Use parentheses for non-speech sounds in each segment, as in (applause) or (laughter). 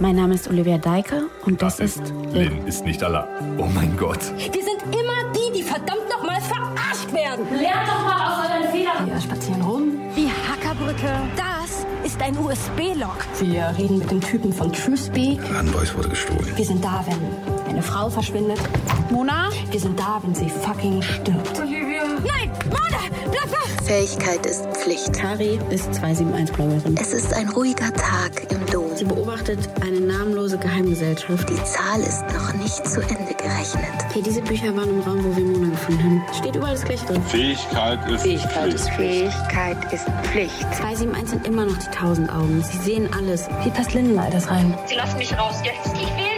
Mein Name ist Olivia Deike und das, Das ist Lynn ist nicht Allah. Oh mein Gott. Wir sind immer die, die verdammt nochmal verarscht werden. Lernt doch mal aus euren Fehlern. Wir spazieren rum. Die Hackerbrücke. Das ist ein USB-Log. Wir reden mit dem Typen von TrueSpeak. Landvoice wurde gestohlen. Wir sind da, wenn eine Frau verschwindet. Mona? Wir sind da, wenn sie fucking stirbt. Nein! Mona! Bleib wach! Fähigkeit ist Pflicht. Kari ist 271-Bloggerin. Es ist ein ruhiger Tag im Dom. Sie beobachtet eine namenlose Geheimgesellschaft. Die Zahl ist noch nicht zu Ende gerechnet. Okay, diese Bücher waren im Raum, wo wir Mona gefunden haben. Steht überall das gleiche drin. Fähigkeit ist Fähigkeit ist Fähigkeit ist Pflicht. 271 sind immer noch die tausend Augen. Sie sehen alles. Wie passt Linden all das rein? Sie lassen mich raus jetzt. Ich will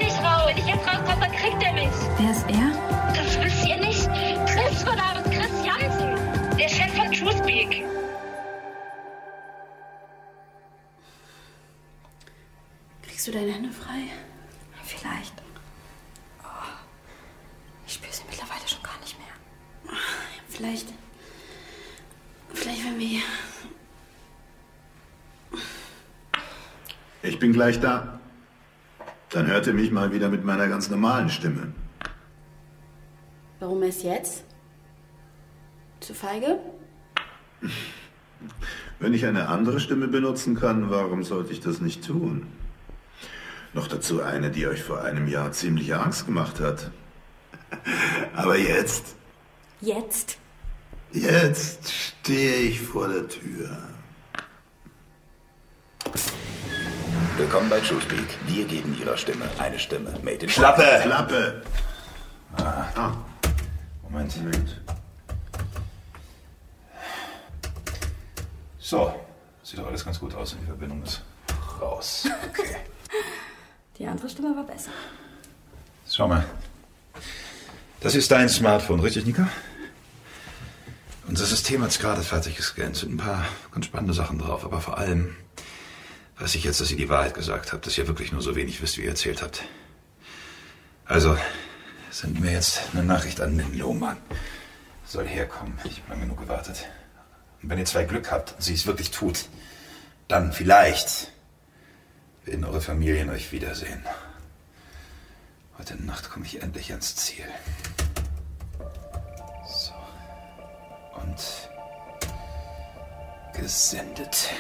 Kriegst du deine Hände frei? Vielleicht. Oh, ich spüre sie mittlerweile schon gar nicht mehr. Vielleicht. Vielleicht, wenn wir. Ich bin gleich da. Dann hört ihr mich mal wieder mit meiner ganz normalen Stimme. Warum erst jetzt? Zu feige? Wenn ich eine andere Stimme benutzen kann, warum sollte ich das nicht tun? Noch dazu eine, die euch vor einem Jahr ziemlich Angst gemacht hat. (laughs) Aber jetzt, Jetzt? jetzt stehe ich vor der Tür. Willkommen bei TrueSpeak. Wir geben Ihrer Stimme eine Stimme. Made in Schlappe! Klappe! Moment. So, sieht doch alles ganz gut aus und die Verbindung ist raus. (laughs) Okay. Die andere Stimme war besser. Schau mal. Das ist dein Smartphone, richtig, Nika? Unser System hat es gerade fertig gescannt. Sind ein paar ganz spannende Sachen drauf, aber vor allem weiß ich jetzt, dass ihr die Wahrheit gesagt habt, dass ihr wirklich nur so wenig wisst, wie ihr erzählt habt. Also, senden wir jetzt eine Nachricht an Lynn Lohmann. Soll herkommen. Ich habe lange genug gewartet. Und wenn ihr zwei Glück habt und sie es wirklich tut, dann vielleicht werden eure Familien euch wiedersehen. Heute Nacht komme ich endlich ans Ziel. So. Und gesendet.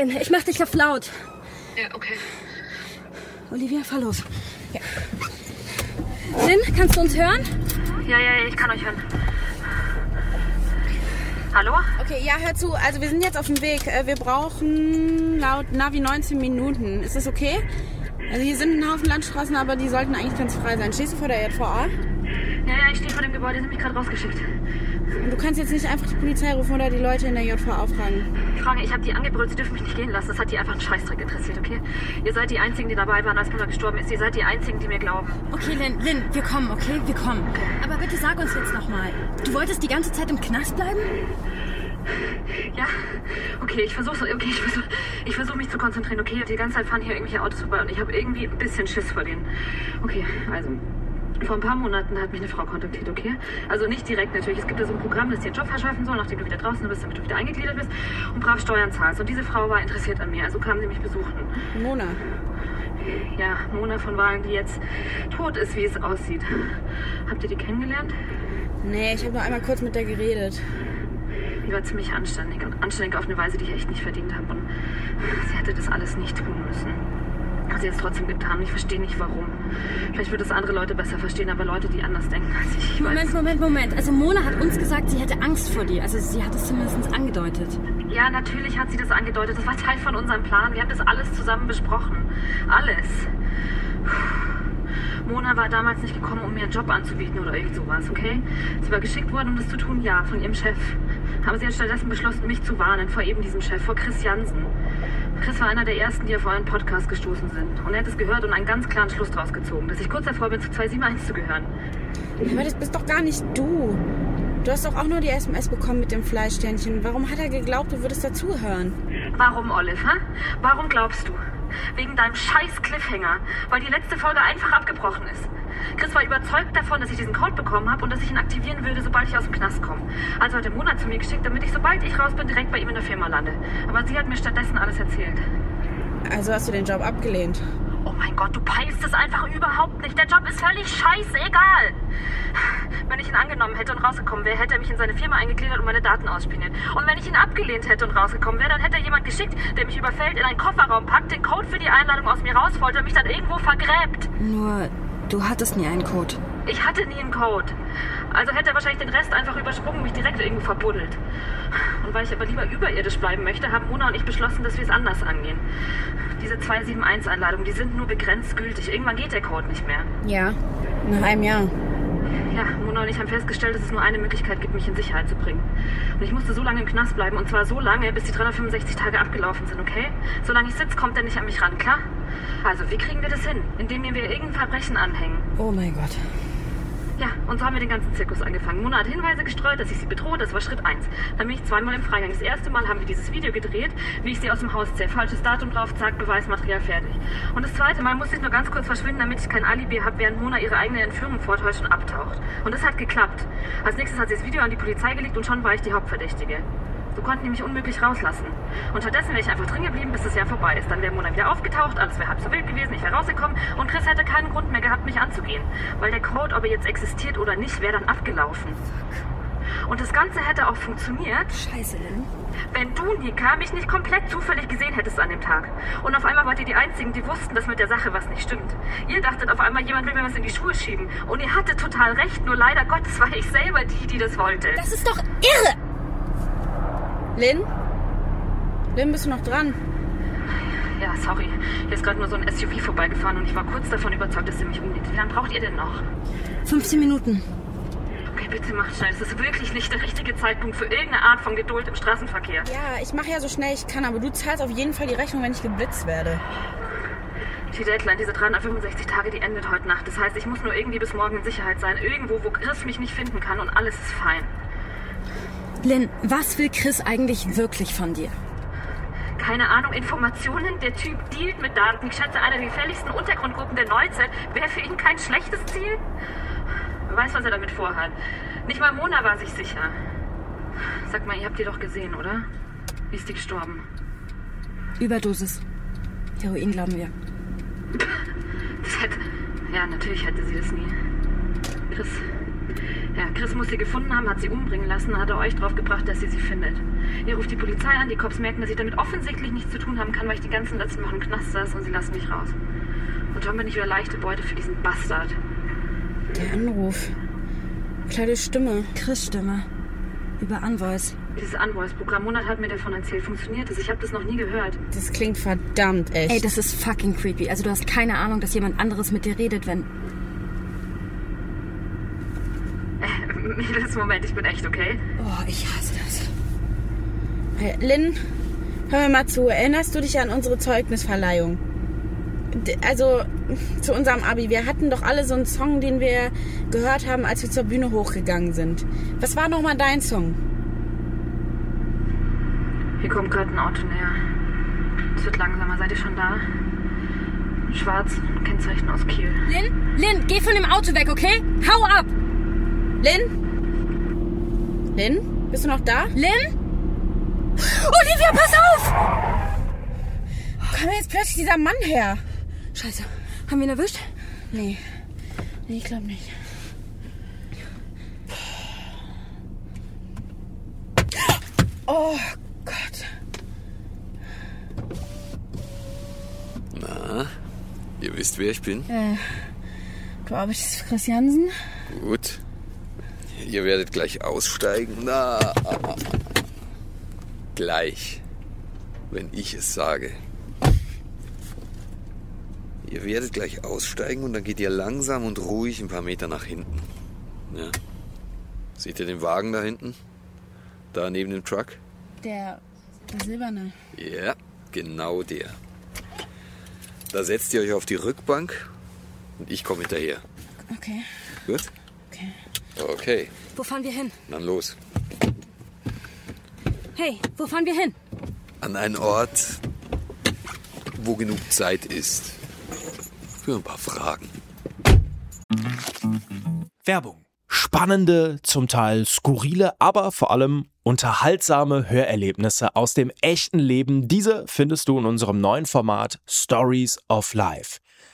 Lynn, ich mach dich auf laut. Ja, okay. Olivia, fahr los. Ja. Lynn, kannst du uns hören? Ja, ja, ja, ich kann euch hören. Hallo? Okay, ja, hör zu. Also wir sind jetzt auf dem Weg. Äh, Wir brauchen laut Navi 19 Minuten. Ist das okay? Also hier sind ein Haufen Landstraßen, aber die sollten eigentlich ganz frei sein. Stehst du vor der JVA? Ja, ja, ich stehe vor dem Gebäude, die sind mich gerade rausgeschickt. Und du kannst jetzt nicht einfach die Polizei rufen oder die Leute in der JVA fragen. Ich frage, ich habe die angebrüllt, sie dürfen mich nicht gehen lassen. Das hat die einfach einen Scheißdreck interessiert, okay? Ihr seid die Einzigen, die dabei waren, als Mutter gestorben ist. Ihr seid die Einzigen, die mir glauben. Okay, Lynn, Lynn, wir kommen, okay? Wir kommen. Aber bitte sag uns jetzt nochmal. Du wolltest die ganze Zeit im Knast bleiben? Ja, okay, ich versuche okay, ich versuch, ich versuch mich zu konzentrieren, okay? Die ganze Zeit fahren hier irgendwelche Autos vorbei und ich habe irgendwie ein bisschen Schiss vor denen. Okay, also, vor ein paar Monaten hat mich eine Frau kontaktiert, okay? Also nicht direkt natürlich. Es gibt da so ein Programm, das dir einen Job verschaffen soll, nachdem du wieder draußen bist, damit du wieder eingegliedert bist und brav Steuern zahlst. Und diese Frau war interessiert an mir, also kam sie mich besuchen. Mona. Ja, Mona von Wagen, die jetzt tot ist, wie es aussieht. Habt ihr die kennengelernt? Nee, ich habe nur einmal kurz mit der geredet. Die war ziemlich anständig und anständig auf eine Weise, die ich echt nicht verdient habe. Und sie hätte das alles nicht tun müssen. Sie jetzt trotzdem getan. Ich verstehe nicht warum. Vielleicht würde es andere Leute besser verstehen, aber Leute, die anders denken als ich. ich Moment. Moment, Moment. Also Mona hat uns gesagt, sie hätte Angst vor dir. Also sie hat es zumindest angedeutet. Ja, natürlich hat sie das angedeutet. Das war Teil von unserem Plan. Wir haben das alles zusammen besprochen. Alles. Mona war damals nicht gekommen, um mir einen Job anzubieten oder irgend sowas, okay? Sie war geschickt worden, um das zu tun, ja, von ihrem Chef. Aber sie hat stattdessen beschlossen, mich zu warnen vor eben diesem Chef, vor Chris Jansen. Chris war einer der ersten, die auf euren Podcast gestoßen sind. Und er hat es gehört und einen ganz klaren Schluss draus gezogen, dass ich kurz davor bin, zu 271 zu gehören. Aber das bist doch gar nicht du. Du hast doch auch nur die SMS bekommen mit dem Fleischsternchen. Warum hat er geglaubt, du würdest dazuhören? Warum, Olive, hä? Warum glaubst du? Wegen deinem scheiß Cliffhanger, weil die letzte Folge einfach abgebrochen ist. Chris war überzeugt davon, dass ich diesen Code bekommen habe und dass ich ihn aktivieren würde, sobald ich aus dem Knast komme. Also hat er Mona zu mir geschickt, damit ich, sobald ich raus bin, direkt bei ihm in der Firma lande. Aber sie hat mir stattdessen alles erzählt. Also hast du den Job abgelehnt? Oh mein Gott, du peilst es einfach überhaupt nicht. Der Job ist völlig scheißegal. Wenn ich ihn angenommen hätte und rausgekommen wäre, hätte er mich in seine Firma eingegliedert und meine Daten ausspioniert. Und wenn ich ihn abgelehnt hätte und rausgekommen wäre, dann hätte er jemand geschickt, der mich überfällt, in einen Kofferraum packt, den Code für die Einladung aus mir rausholt und mich dann irgendwo vergräbt. Nur, du hattest nie einen Code. Ich hatte nie einen Code. Also hätte er wahrscheinlich den Rest einfach übersprungen, mich direkt irgendwo verbuddelt. Und weil ich aber lieber überirdisch bleiben möchte, haben Mona und ich beschlossen, dass wir es anders angehen. Diese 271-Einladungen, die sind nur begrenzt gültig. Irgendwann geht der Code nicht mehr. Ja, nach einem Jahr. Ja, Mona und ich haben festgestellt, dass es nur eine Möglichkeit gibt, mich in Sicherheit zu bringen. Und ich musste so lange im Knast bleiben. Und zwar so lange, bis die 365 Tage abgelaufen sind, okay? Solange ich sitze, kommt er nicht an mich ran, klar? Also, wie kriegen wir das hin? Indem wir irgendein Verbrechen anhängen. Oh mein Gott. Ja, und so haben wir den ganzen Zirkus angefangen. Mona hat Hinweise gestreut, dass ich sie bedrohe. Das war Schritt 1. Dann bin ich zweimal im Freigang. Das erste Mal haben wir dieses Video gedreht, wie ich sie aus dem Haus zähle. Falsches Datum drauf, zack, Beweismaterial fertig. Und das zweite Mal musste ich nur ganz kurz verschwinden, damit ich kein Alibi habe, während Mona ihre eigene Entführung vortäuscht und abtaucht. Und das hat geklappt. Als nächstes hat sie das Video an die Polizei gelegt und schon war ich die Hauptverdächtige. So konnten die mich unmöglich rauslassen. Und stattdessen wäre ich einfach drin geblieben, bis das Jahr vorbei ist. Dann wäre Mona wieder aufgetaucht, alles wäre halb so wild gewesen, ich wäre rausgekommen und Chris hätte keinen Grund mehr gehabt, mich anzugehen. Weil der Code, ob er jetzt existiert oder nicht, wäre dann abgelaufen. Und das Ganze hätte auch funktioniert. Scheiße, Lynn. Wenn du, Nika, mich nicht komplett zufällig gesehen hättest an dem Tag. Und auf einmal wart ihr die Einzigen, die wussten, dass mit der Sache was nicht stimmt. Ihr dachtet auf einmal, jemand will mir was in die Schuhe schieben. Und ihr hattet total recht, nur leider Gottes war ich selber die, die das wollte. Das ist doch irre! Lynn? Lynn, bist du noch dran? Ja, sorry. Hier ist gerade nur so ein SUV vorbeigefahren und ich war kurz davon überzeugt, dass ihr mich umgeht. Wie lange braucht ihr denn noch? 15 Minuten. Okay, bitte macht schnell. Es ist wirklich nicht der richtige Zeitpunkt für irgendeine Art von Geduld im Straßenverkehr. Ja, ich mache ja so schnell ich kann, aber du zahlst auf jeden Fall die Rechnung, wenn ich geblitzt werde. Die Deadline, diese 365 Tage, die endet heute Nacht. Das heißt, ich muss nur irgendwie bis morgen in Sicherheit sein. Irgendwo, wo Chris mich nicht finden kann und alles ist fein. Lynn, was will Chris eigentlich wirklich von dir? Keine Ahnung, Informationen. Der Typ dealt mit Daten. Ich schätze, eine der gefährlichsten Untergrundgruppen der Neuzeit. Wäre für ihn kein schlechtes Ziel? Wer weiß, was er damit vorhat. Nicht mal Mona war sich sicher. Sag mal, ihr habt die doch gesehen, oder? Wie ist die gestorben? Überdosis. Heroin, glauben wir. Das hätte. Ja, natürlich hätte sie das nie. Chris. Ja, Chris muss sie gefunden haben, hat sie umbringen lassen, hat er euch drauf gebracht, dass sie sie findet. Ihr ruft die Polizei an, die Cops merken, dass ich damit offensichtlich nichts zu tun haben kann, weil ich die ganzen letzten Wochen im Knast saß und sie lassen mich raus. Und schon bin ich wieder leichte Beute für diesen Bastard. Der Anruf. Kleine Stimme. Chris Stimme. Über Unvoice. Dieses Unvoice-Programm, Monat hat mir davon erzählt. Funktioniert das? Ich habe das noch nie gehört. Das klingt verdammt echt. Ey, das ist fucking creepy. Also du hast keine Ahnung, dass jemand anderes mit dir redet, wenn... Äh, Mädels, Moment, ich bin echt, okay? Oh, ich hasse das. Lynn, hör mir mal zu. Erinnerst du dich an unsere Zeugnisverleihung? Also zu unserem Abi. Wir hatten doch alle so einen Song, den wir gehört haben, als wir zur Bühne hochgegangen sind. Was war nochmal dein Song? Hier kommt gerade ein Auto näher. Es wird langsamer. Seid ihr schon da? Schwarz, Kennzeichen aus Kiel. Lynn, Lynn, geh von dem Auto weg, okay? Hau ab! Lynn? Lynn? Bist du noch da? Lynn? Olivia, pass auf! Wo kam jetzt plötzlich dieser Mann her? Scheiße. Haben wir ihn erwischt? Nee. Nee, ich glaube nicht. Oh Gott. Na, ihr wisst, wer ich bin? Äh, glaube ich, das ist Chris Jansen. Gut. Ihr werdet gleich aussteigen. Na, gleich, wenn ich es sage. Ihr werdet gleich aussteigen und dann geht ihr langsam und ruhig ein paar Meter nach hinten. Ja. Seht ihr den Wagen da hinten? Da neben dem Truck? Der, der silberne. Ja, genau der. Da setzt ihr euch auf die Rückbank und ich komme hinterher. Okay. Gut? Okay. Wo fahren wir hin? dann los. Hey, wo fahren wir hin? An einen Ort, wo genug Zeit ist. Für ein paar Fragen. Werbung. Spannende, zum Teil skurrile, aber vor allem unterhaltsame Hörerlebnisse aus dem echten Leben. Diese findest du in unserem neuen Format Stories of Life.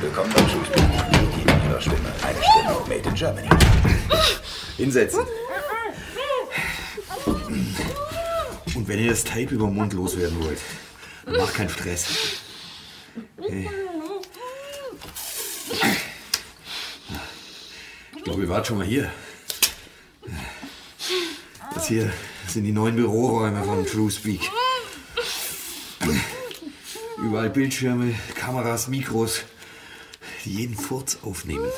Willkommen beim Schuhspiel. Die ihrer Stimme. Eine Stimme made in Germany. Hinsetzen. Und wenn ihr das Tape über den Mund loswerden wollt, macht keinen Stress. Hey. Ich glaube, ihr wart schon mal hier. Das hier sind die neuen Büroräume von True Speak. Überall Bildschirme, Kameras, Mikros, die jeden Furz aufnehmen.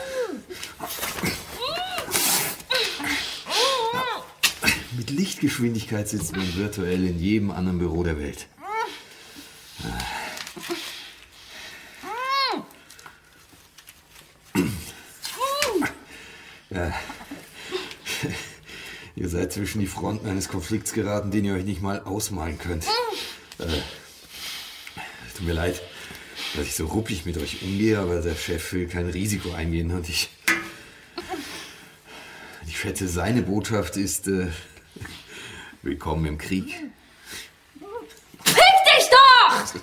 Mit Lichtgeschwindigkeit sitzt man virtuell in jedem anderen Büro der Welt. Seid zwischen die Fronten eines Konflikts geraten, den ihr euch nicht mal ausmalen könnt. Äh, tut mir leid, dass ich so ruppig mit euch umgehe, aber der Chef will kein Risiko eingehen und ich. Ich schätze, seine Botschaft ist: äh, Willkommen im Krieg. Fick dich doch!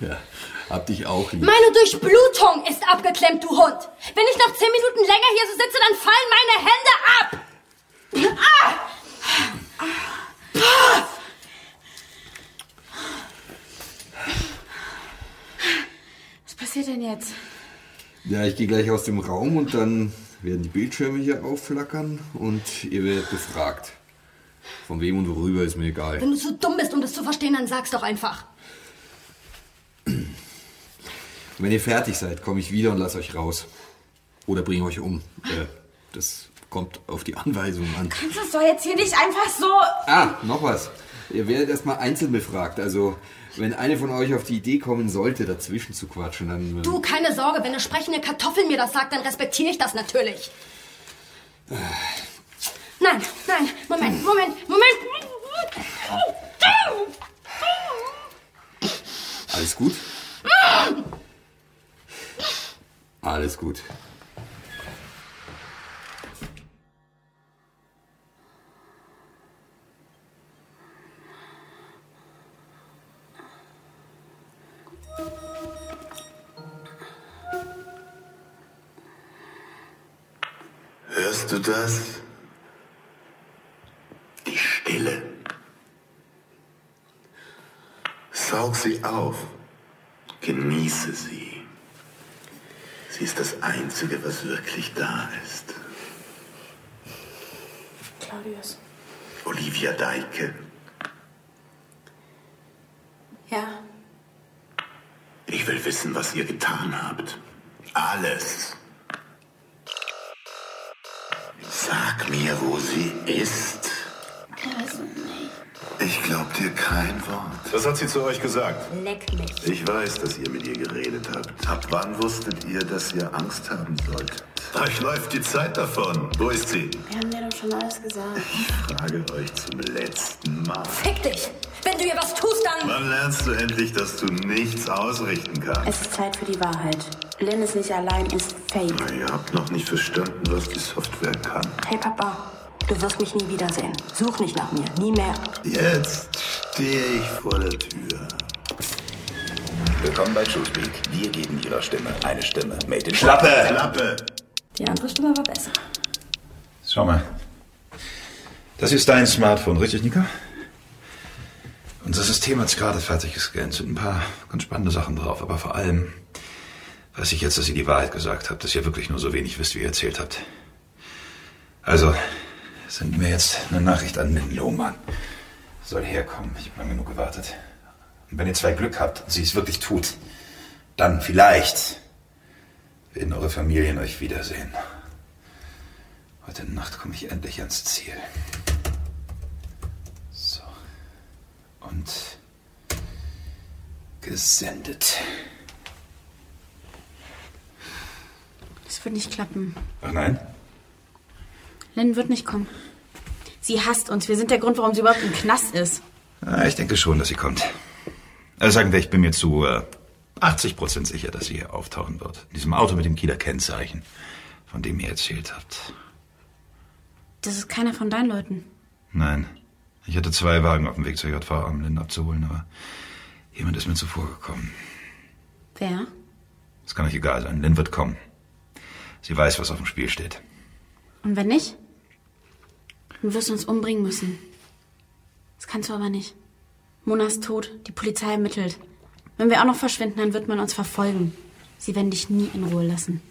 ja, hab dich auch lieb. Meine Durchblutung ist abgeklemmt, du Hund. Wenn ich noch zehn Minuten länger hier so sitze, dann fallen meine Hände ab. Ah! Was passiert denn jetzt? Ja, ich gehe gleich aus dem Raum und dann werden die Bildschirme hier aufflackern und ihr werdet befragt. Von wem und worüber ist mir egal. Wenn du zu dumm bist, um das zu verstehen, dann sag's doch einfach. Wenn ihr fertig seid, komme ich wieder und lasse euch raus. Oder bringe euch um. Äh, das kommt auf die Anweisung an. Kannst du das doch jetzt hier nicht einfach so. Ah, noch was. Ihr werdet erstmal einzeln befragt. Also, wenn eine von euch auf die Idee kommen sollte, dazwischen zu quatschen, dann. äh, Du, keine Sorge, wenn eine sprechende Kartoffel mir das sagt, dann respektiere ich das natürlich. Nein, nein, Moment, Moment, Moment. Alles gut? Alles gut. Das? Die Stille. Saug sie auf. Genieße sie. Sie ist das Einzige, was wirklich da ist. Claudius. Olivia Deike. Ja. Ich will wissen, was ihr getan habt. Alles. Sag mir, wo sie ist. Dir kein Wort. Was hat sie zu euch gesagt? Leck mich. Ich weiß, dass ihr mit ihr geredet habt. Ab wann wusstet ihr, dass ihr Angst haben solltet? Euch läuft die Zeit davon. Wo ist sie? Wir haben dir doch schon alles gesagt. Ich frage euch zum letzten Mal. Fick dich. Wenn du ihr was tust, dann... Wann lernst du endlich, dass du nichts ausrichten kannst? Es ist Zeit für die Wahrheit. Lynn ist nicht allein, ist Fate. Ihr habt noch nicht verstanden, was die Software kann. Hey Papa, Du wirst mich nie wiedersehen. Such nicht nach mir. Nie mehr. Jetzt stehe ich vor der Tür. Willkommen bei Shrewsbury. Wir geben Ihrer Stimme eine Stimme. Made in Schlappe! Schlappe! Die andere Stimme war besser. Schau mal. Das ist dein Smartphone, richtig, Nika? Unser System hat's gerade fertig gescannt. Es sind ein paar ganz spannende Sachen drauf, aber vor allem weiß ich jetzt, dass ihr die Wahrheit gesagt habt, dass ihr wirklich nur so wenig wisst, wie ihr erzählt habt. Also, senden wir jetzt eine Nachricht an den Lohmann. Soll herkommen. Ich habe lange genug gewartet. Und wenn ihr zwei Glück habt und sie es wirklich tut, dann vielleicht werden eure Familien euch wiedersehen. Heute Nacht komme ich endlich ans Ziel. So. Und gesendet. Das wird nicht klappen. Ach nein? Lynn wird nicht kommen. Sie hasst uns. Wir sind der Grund, warum sie überhaupt im Knast ist. Ah, ich denke schon, dass sie kommt. Also sagen wir, ich bin mir zu äh, 80 Prozent sicher, dass sie hier auftauchen wird. In diesem Auto mit dem Kieler Kennzeichen, von dem ihr erzählt habt. Das ist keiner von deinen Leuten. Nein. Ich hatte zwei Wagen auf dem Weg zur JVA, um Lynn abzuholen, aber jemand ist mir zuvor gekommen. Wer? Das kann euch egal sein. Lynn wird kommen. Sie weiß, was auf dem Spiel steht. Und wenn nicht? Dann wirst du uns umbringen müssen. Das kannst du aber nicht. Mona ist tot, die Polizei ermittelt. Wenn wir auch noch verschwinden, dann wird man uns verfolgen. Sie werden dich nie in Ruhe lassen.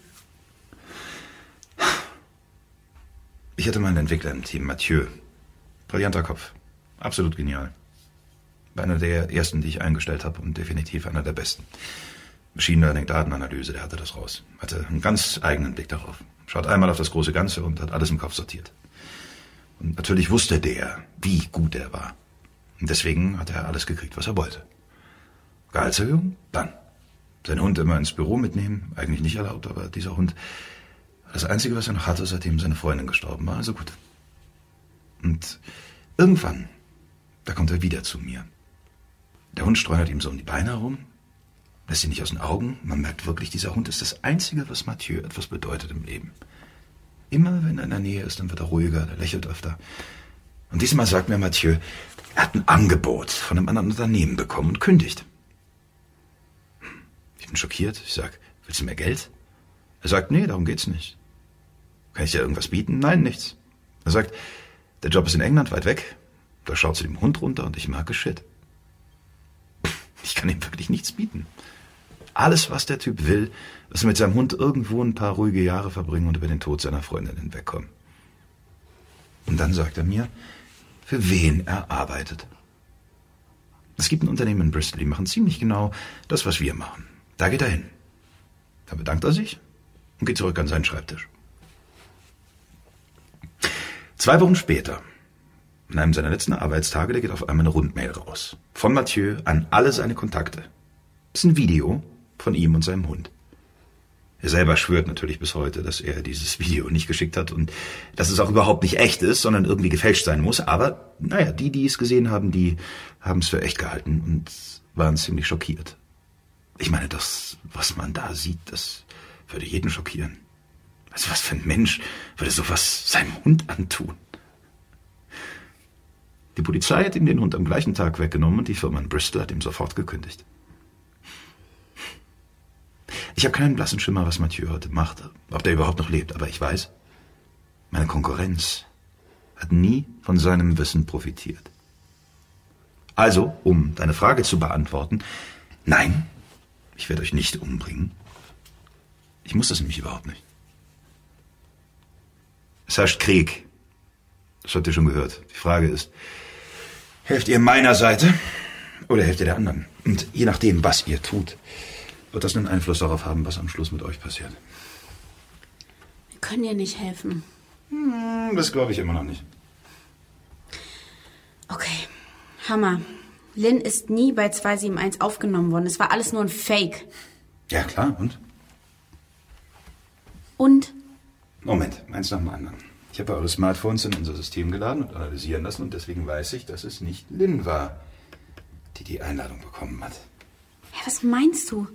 Ich hatte meinen Entwickler im Team, Mathieu. Brillanter Kopf. Absolut genial. War einer der ersten, die ich eingestellt habe und definitiv einer der besten. Machine Learning, Datenanalyse, der hatte das raus. Hatte einen ganz eigenen Blick darauf. Schaut einmal auf das große Ganze und hat alles im Kopf sortiert. Und natürlich wusste der, wie gut er war. Und deswegen hat er alles gekriegt, was er wollte. Gehaltserhöhung? Dann. Sein Hund immer ins Büro mitnehmen? Eigentlich nicht erlaubt, aber dieser Hund war das Einzige, was er noch hatte, seitdem seine Freundin gestorben war. Also gut. Und irgendwann, da kommt er wieder zu mir. Der Hund streunert ihm so um die Beine herum, lässt ihn nicht aus den Augen. Man merkt wirklich, dieser Hund ist das Einzige, was Mathieu etwas bedeutet im Leben. Immer wenn er in der Nähe ist, dann wird er ruhiger, er lächelt öfter. Und diesmal sagt mir Mathieu, er hat ein Angebot von einem anderen Unternehmen bekommen und kündigt. Ich bin schockiert. Ich sag, willst du mehr Geld? Er sagt, nee, darum geht's nicht. Kann ich dir irgendwas bieten? Nein, nichts. Er sagt, der Job ist in England, weit weg. Da schaut sie dem Hund runter und ich merke Shit. Ich kann ihm wirklich nichts bieten. Alles, was der Typ will, ist mit seinem Hund irgendwo ein paar ruhige Jahre verbringen und über den Tod seiner Freundin hinwegkommen. Und dann sagt er mir, für wen er arbeitet. Es gibt ein Unternehmen in Bristol, die machen ziemlich genau das, was wir machen. Da geht er hin. Da bedankt er sich und geht zurück an seinen Schreibtisch. Zwei Wochen später, in einem seiner letzten Arbeitstage, da geht auf einmal eine Rundmail raus. Von Mathieu an alle seine Kontakte. Das ist ein Video von ihm und seinem Hund. Er selber schwört natürlich bis heute, dass er dieses (laughs) Video nicht geschickt hat und dass es auch überhaupt nicht echt ist, sondern irgendwie gefälscht sein muss. Aber naja, die, die es gesehen haben, die haben es für echt gehalten und waren ziemlich schockiert. Ich meine, das, was man da sieht, das würde jeden schockieren. Also was für ein Mensch würde sowas seinem Hund antun? Die Polizei hat ihm den Hund am gleichen Tag weggenommen und die Firma in Bristol hat ihm sofort gekündigt. Ich habe keinen blassen Schimmer, was Mathieu heute macht, ob der überhaupt noch lebt, aber ich weiß, meine Konkurrenz hat nie von seinem Wissen profitiert. Also, um deine Frage zu beantworten, nein, ich werde euch nicht umbringen. Ich muss das nämlich überhaupt nicht. Es herrscht Krieg. Das habt ihr schon gehört. Die Frage ist, helft ihr meiner Seite oder helft ihr der anderen? Und je nachdem, was ihr tut, wird das einen Einfluss darauf haben, was am Schluss mit euch passiert. Wir können dir nicht helfen. Hm, das glaube ich immer noch nicht. Okay, Hammer. Lynn ist nie bei 271 aufgenommen worden. Es war alles nur ein Fake. Ja, klar, und? Und? Moment, eins nach dem anderen. Ich habe eure Smartphones in unser System geladen und analysieren lassen und deswegen weiß ich, dass es nicht Lynn war, die die Einladung bekommen hat. Ja, was meinst du?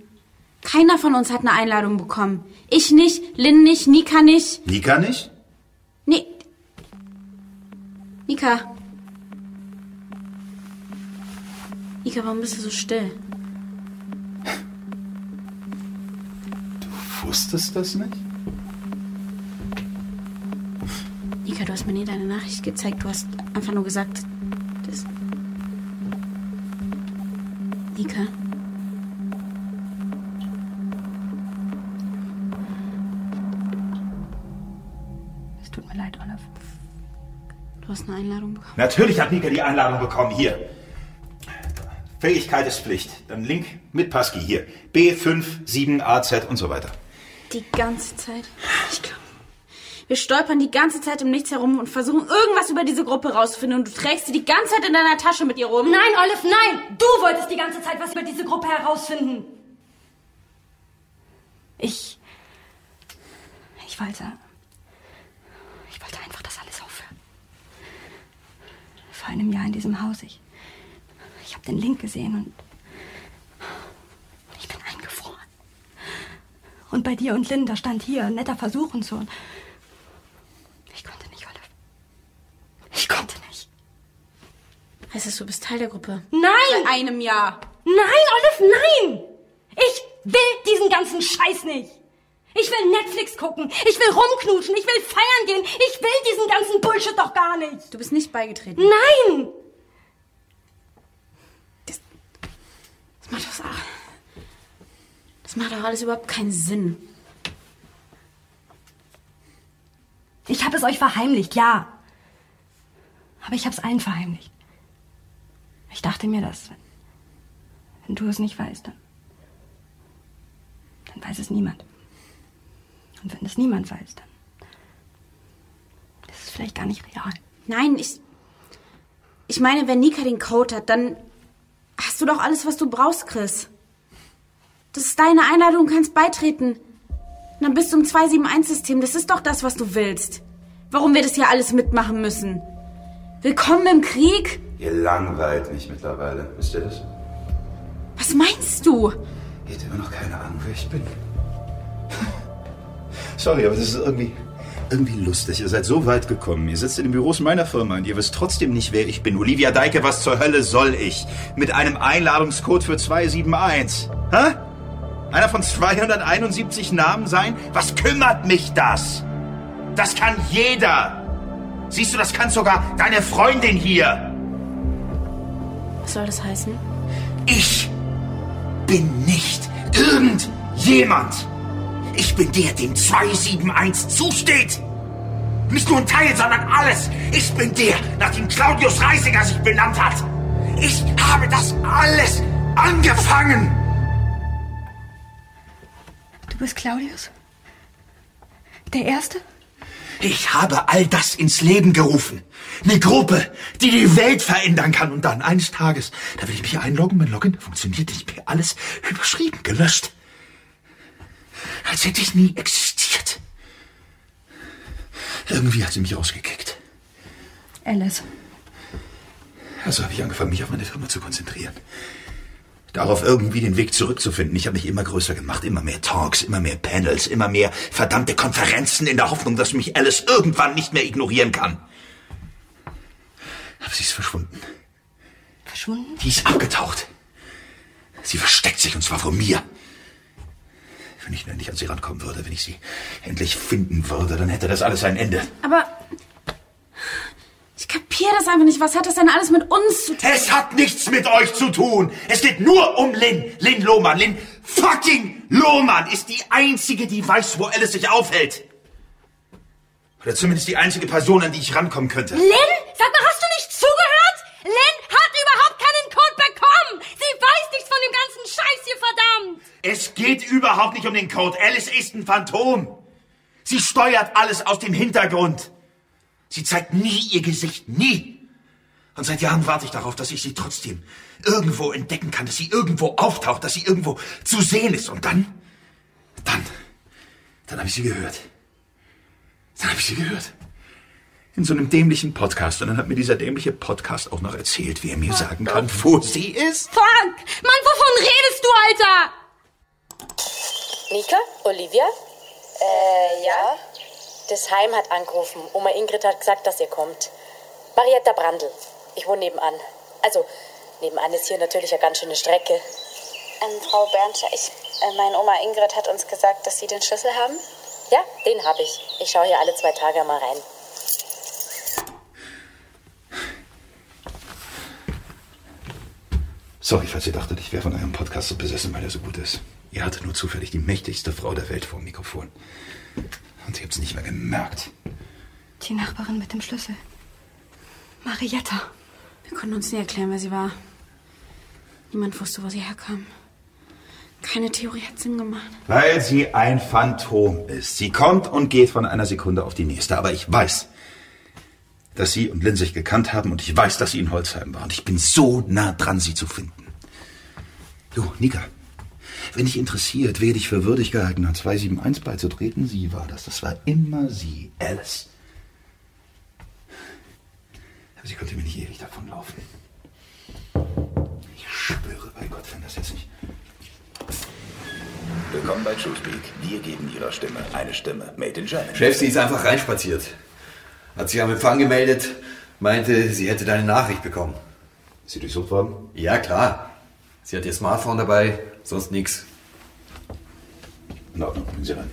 Keiner von uns hat eine Einladung bekommen. Ich nicht, Lynn nicht, Nika nicht. Nika nicht? Nee. Nika. Nika, warum bist du so still? Du wusstest das nicht? Nika, du hast mir nie deine Nachricht gezeigt. Du hast einfach nur gesagt, das. Nika. Du hast eine Einladung bekommen. Natürlich hat Nika die Einladung bekommen. Hier. Fähigkeit ist Pflicht. Dann Link mit Passki hier. B57AZ und so weiter. Die ganze Zeit. Ich glaube. Wir stolpern die ganze Zeit im Nichts herum und versuchen irgendwas über diese Gruppe rauszufinden und du trägst sie die ganze Zeit in deiner Tasche mit ihr rum. Nein, Olive, nein! Du wolltest die ganze Zeit was über diese Gruppe herausfinden. Ich. Ich wollte. Ich wollte einfach, dass alles aufhört. Vor einem Jahr in diesem Haus. Ich. Ich habe den Link gesehen und. Ich bin eingefroren. Und bei dir und Linda stand hier, ein netter Versuch und so. Ich konnte nicht, Olive. Ich konnte nicht. Heißt das, du bist Teil der Gruppe? Nein! Seit einem Jahr. Nein, Olive, nein! Ich will diesen ganzen Scheiß nicht! Ich will Netflix gucken, ich will rumknutschen, ich will feiern gehen, ich will diesen ganzen Bullshit doch gar nicht! Du bist nicht beigetreten. Nein! Das macht doch, das macht doch alles überhaupt keinen Sinn. Ich habe es euch verheimlicht, ja. Aber ich habe es allen verheimlicht. Ich dachte mir, wenn, wenn du es nicht weißt, dann, dann weiß es niemand. Und wenn es niemand weiß, dann ist es vielleicht gar nicht real. Nein, ich. Ich meine, wenn Nika den Code hat, dann hast du doch alles, was du brauchst, Chris. Das ist deine Einladung, du kannst beitreten. Und dann bist du im 271-System. Das ist doch das, was du willst. Warum wir das hier alles mitmachen müssen. Willkommen im Krieg? Ihr langweilt mich mittlerweile. Wisst ihr das? Was meinst du? Ihr habt immer noch keine Ahnung, wer ich bin. Sorry, aber das ist irgendwie, irgendwie lustig. Ihr seid so weit gekommen. Ihr sitzt in den Büros meiner Firma und ihr wisst trotzdem nicht, wer ich bin. Olivia Deike, was zur Hölle soll ich? Mit einem Einladungscode für 271. Hä? Einer von 271 Namen sein? Was kümmert mich das? Das kann jeder. Siehst du, das kann sogar deine Freundin hier. Was soll das heißen? Ich bin nicht irgendjemand. Ich bin der, dem 271 zusteht. Nicht nur ein Teil, sondern alles. Ich bin der, nach dem Claudius Reisiger sich benannt hat. Ich habe das alles angefangen. Du bist Claudius? Der Erste? Ich habe all das ins Leben gerufen. Eine Gruppe, die die Welt verändern kann. Und dann eines Tages, da will ich mich einloggen, mein Login funktioniert nicht mehr. Alles überschrieben, gelöscht. Als hätte ich nie existiert. Irgendwie hat sie mich rausgekickt. Alice. Also habe ich angefangen, mich auf meine Firma zu konzentrieren. Darauf irgendwie den Weg zurückzufinden. Ich habe mich immer größer gemacht, immer mehr Talks, immer mehr Panels, immer mehr verdammte Konferenzen in der Hoffnung, dass mich Alice irgendwann nicht mehr ignorieren kann. Aber sie ist verschwunden. Verschwunden? Die ist abgetaucht. Sie versteckt sich und zwar vor mir. Wenn ich nur endlich an sie rankommen würde, wenn ich sie endlich finden würde, dann hätte das alles ein Ende. Aber. Ich kapiere das einfach nicht. Was hat das denn alles mit uns zu tun? Es hat nichts mit euch zu tun. Es geht nur um Lynn. Lynn Lohmann. Lynn fucking Lohmann ist die einzige, die weiß, wo Alice sich aufhält. Oder zumindest die einzige Person, an die ich rankommen könnte. Lynn? Sag mal, hast du nicht zugehört? Lynn hat überhaupt keinen Code bekommen! Sie weiß nichts von dem ganzen Scheiß hier, verdammt! Es geht überhaupt nicht um den Code. Alice ist ein Phantom. Sie steuert alles aus dem Hintergrund. Sie zeigt nie ihr Gesicht, nie. Und seit Jahren warte ich darauf, dass ich sie trotzdem irgendwo entdecken kann, dass sie irgendwo auftaucht, dass sie irgendwo zu sehen ist. Und dann, dann, dann habe ich sie gehört. Dann habe ich sie gehört. In so einem dämlichen Podcast. Und dann hat mir dieser dämliche Podcast auch noch erzählt, wie er mir sagen kann, wo sie ist. Fuck! Mann, wovon redest du, Alter? Nika? Olivia? Äh, ja. Das Heim hat angerufen. Oma Ingrid hat gesagt, dass ihr kommt. Marietta Brandl. Ich wohne nebenan. Also, nebenan ist hier natürlich eine ganz schöne Strecke. Ähm, Frau Bernscher, ich, äh, meine Oma Ingrid hat uns gesagt, dass Sie den Schlüssel haben. Ja, den habe ich. Ich schaue hier alle zwei Tage mal rein. Sorry, falls ihr dachtet, ich wäre von eurem Podcast so besessen, weil er so gut ist. Ihr hattet nur zufällig die mächtigste Frau der Welt vor dem Mikrofon. Und ihr habt's nicht mehr gemerkt. Die Nachbarin mit dem Schlüssel. Marietta. Wir konnten uns nie erklären, wer sie war. Niemand wusste, wo sie herkam. Keine Theorie hat Sinn gemacht. Weil sie ein Phantom ist. Sie kommt und geht von einer Sekunde auf die nächste. Aber ich weiß, dass Sie und Lynn sich gekannt haben und ich weiß, dass sie in Holzheim war. Und ich bin so nah dran, sie zu finden. Du, Nika, wenn dich interessiert, wer dich für würdig gehalten hat, 271 beizutreten, sie war das. Das war immer sie, Alice. Aber sie konnte mir nicht ewig davonlaufen. Ich schwöre bei Gott, wenn das jetzt nicht... Willkommen bei TrueSpeak. Wir geben Ihrer Stimme eine Stimme. Made in Germany. Chef, sie ist einfach reinspaziert. Hat sich am Empfang gemeldet, meinte, sie hätte deine Nachricht bekommen. Ist sie durchsucht worden? Ja, klar. Sie hat ihr Smartphone dabei, sonst nichts. In Ordnung, bringen Sie rein.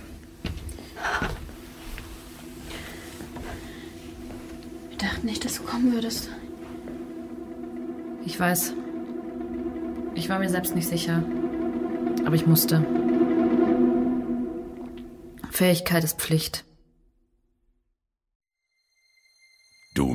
Wir dachten nicht, dass du kommen würdest. Ich weiß. Ich war mir selbst nicht sicher. Aber ich musste. Fähigkeit ist Pflicht. Du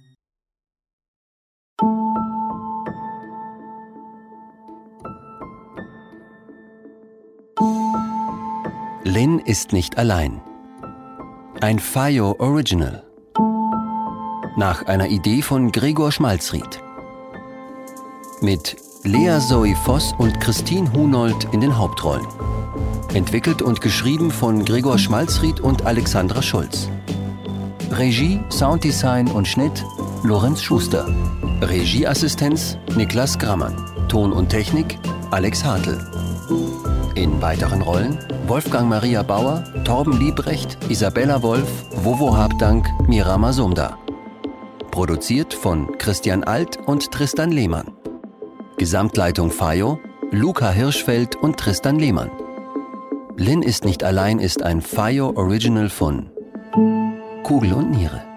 Lynn ist nicht allein. Ein FIO Original. Nach einer Idee von Gregor Schmalzried. Mit Lea Zoe Voss und Christine Hunold in den Hauptrollen. Entwickelt und geschrieben von Gregor Schmalzried und Alexandra Schulz. Regie, Sounddesign und Schnitt Lorenz Schuster. Regieassistenz Niklas Grammann. Ton und Technik Alex Hartl. In weiteren Rollen Wolfgang Maria Bauer, Torben Liebrecht, Isabella Wolf, Vovo Habdank, Mira Masumda. Produziert von Christian Alt und Tristan Lehmann. Gesamtleitung FAIO, Luca Hirschfeld und Tristan Lehmann. Lynn ist nicht allein ist ein FAIO Original von Kugel und Niere.